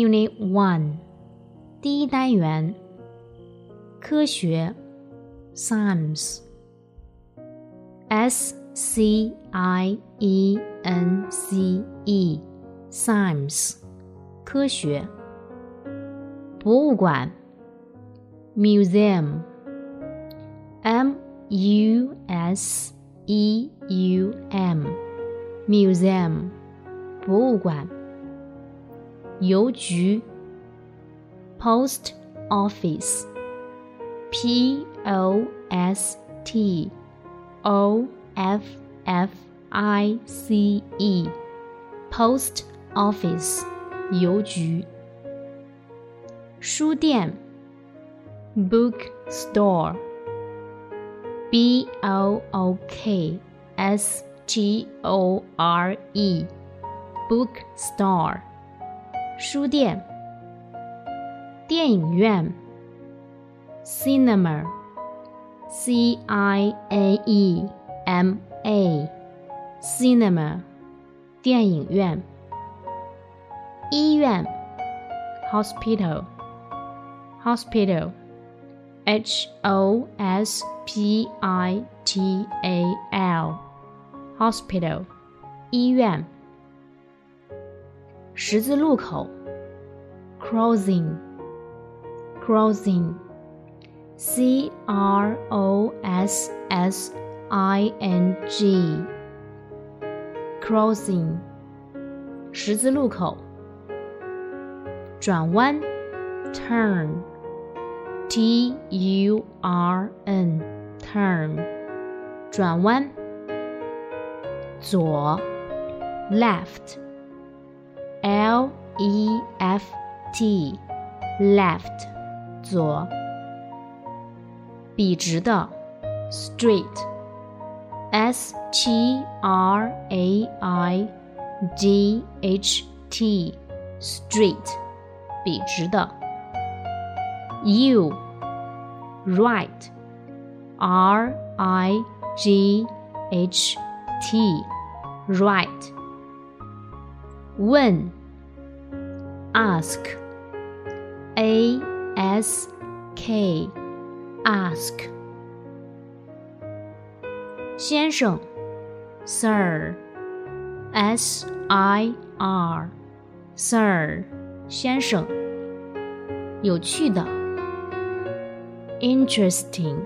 Unit One，第一单元，科学，Science，S C I E N C E，Science，科学，博物馆，Museum，M U S E U M，Museum，博物馆。 邮局，post office，p o s t o f f i c e，post office，邮局。书店，bookstore，b o o k s t o r e，bookstore。 书店、电影院，cinema，c i n e m a，cinema，电影院。医院，hospital，hospital，h o s p i t a l，hospital，医院。 十字路口，crossing，crossing，c r o s s i n g，crossing，十字路口。转弯，turn，t u r n，turn，转弯。左，left。 L E F T left 左，笔直的 straight S T R A I G H T straight 笔直的 U right R I G H T right 问 ，ask, a s k, ask。先生，sir, s i r, sir，先生。有趣的，interesting,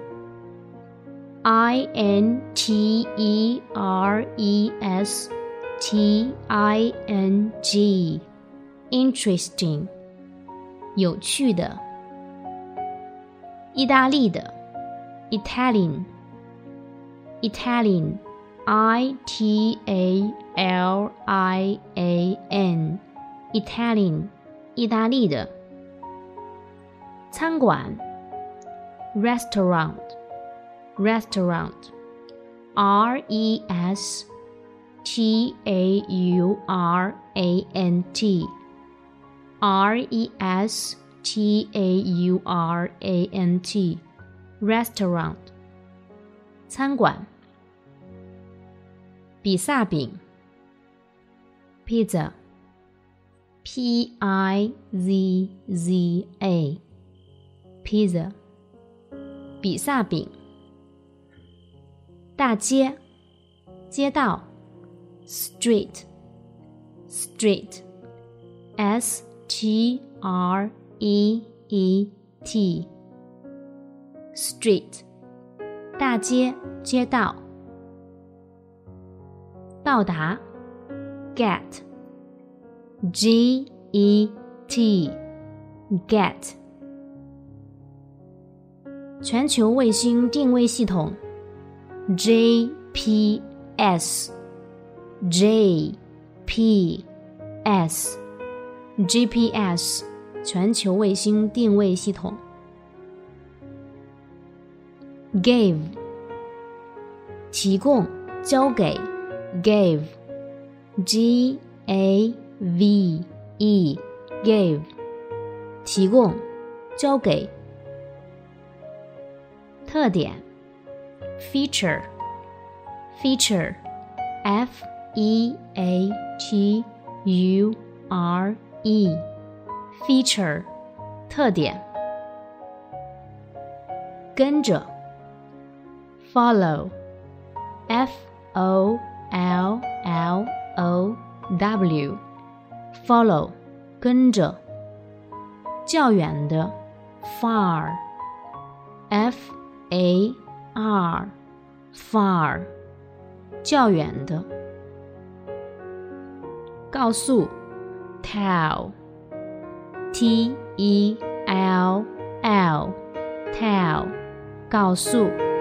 i n t e r e s。T I N G interesting 有趣的，意大利的 Italian Italian I T A L I A N Italian 意大利的餐馆 Restaurant Restaurant R E S T A U R A N T R E S T A U R A N T restaurant 餐馆。比萨饼 pizza P I Z Z A pizza 比萨饼。大街街道 street street s t r e e t street 大街街道到达 get g e t get 全球卫星定位系统，J P S，J P S G P S 全球卫星定位系统。Give 提供交给 Give G A V E Give 提供交给。特点 Feature Feature F E A T U R E feature 特点，跟着，follow f o l l o w follow 跟着，较远的，far f a r far 较远的，告诉，tell T E L L. Tell 告诉。